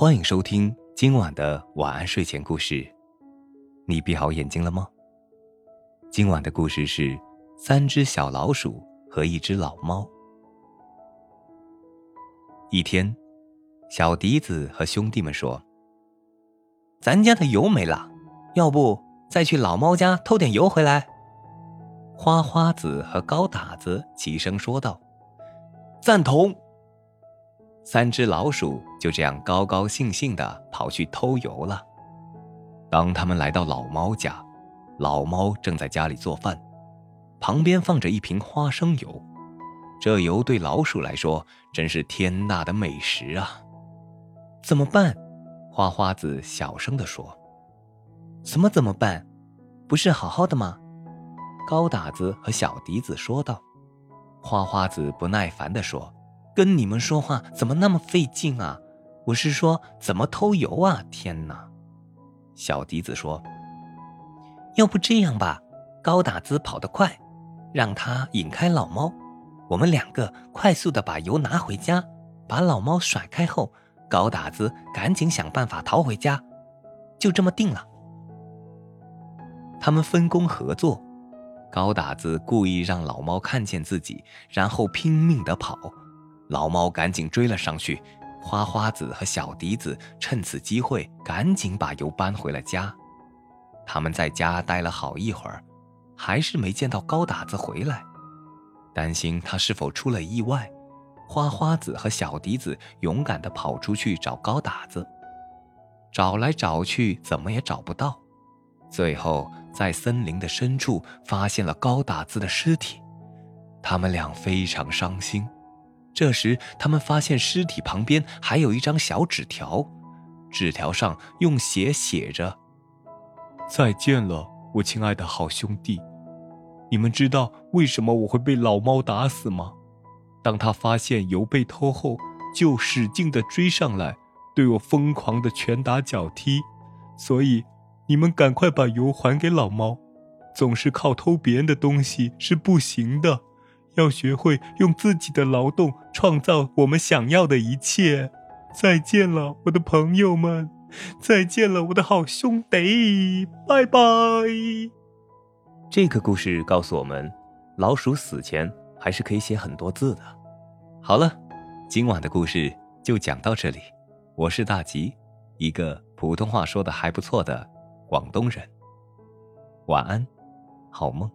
欢迎收听今晚的晚安睡前故事。你闭好眼睛了吗？今晚的故事是三只小老鼠和一只老猫。一天，小笛子和兄弟们说：“咱家的油没了，要不再去老猫家偷点油回来？”花花子和高打子齐声说道：“赞同。”三只老鼠就这样高高兴兴的跑去偷油了。当他们来到老猫家，老猫正在家里做饭，旁边放着一瓶花生油。这油对老鼠来说真是天大的美食啊！怎么办？花花子小声地说：“什么怎么办？不是好好的吗？”高打子和小笛子说道。花花子不耐烦地说。跟你们说话怎么那么费劲啊？我是说怎么偷油啊？天哪！小笛子说：“要不这样吧，高打子跑得快，让他引开老猫，我们两个快速的把油拿回家，把老猫甩开后，高打子赶紧想办法逃回家，就这么定了。”他们分工合作，高打子故意让老猫看见自己，然后拼命的跑。老猫赶紧追了上去，花花子和小笛子趁此机会赶紧把油搬回了家。他们在家待了好一会儿，还是没见到高打子回来。担心他是否出了意外，花花子和小笛子勇敢地跑出去找高打子。找来找去，怎么也找不到。最后在森林的深处发现了高打子的尸体，他们俩非常伤心。这时，他们发现尸体旁边还有一张小纸条，纸条上用血写着：“再见了，我亲爱的好兄弟。你们知道为什么我会被老猫打死吗？当他发现油被偷后，就使劲的追上来，对我疯狂的拳打脚踢。所以，你们赶快把油还给老猫。总是靠偷别人的东西是不行的。”要学会用自己的劳动创造我们想要的一切。再见了，我的朋友们！再见了，我的好兄弟！拜拜。这个故事告诉我们，老鼠死前还是可以写很多字的。好了，今晚的故事就讲到这里。我是大吉，一个普通话说的还不错的广东人。晚安，好梦。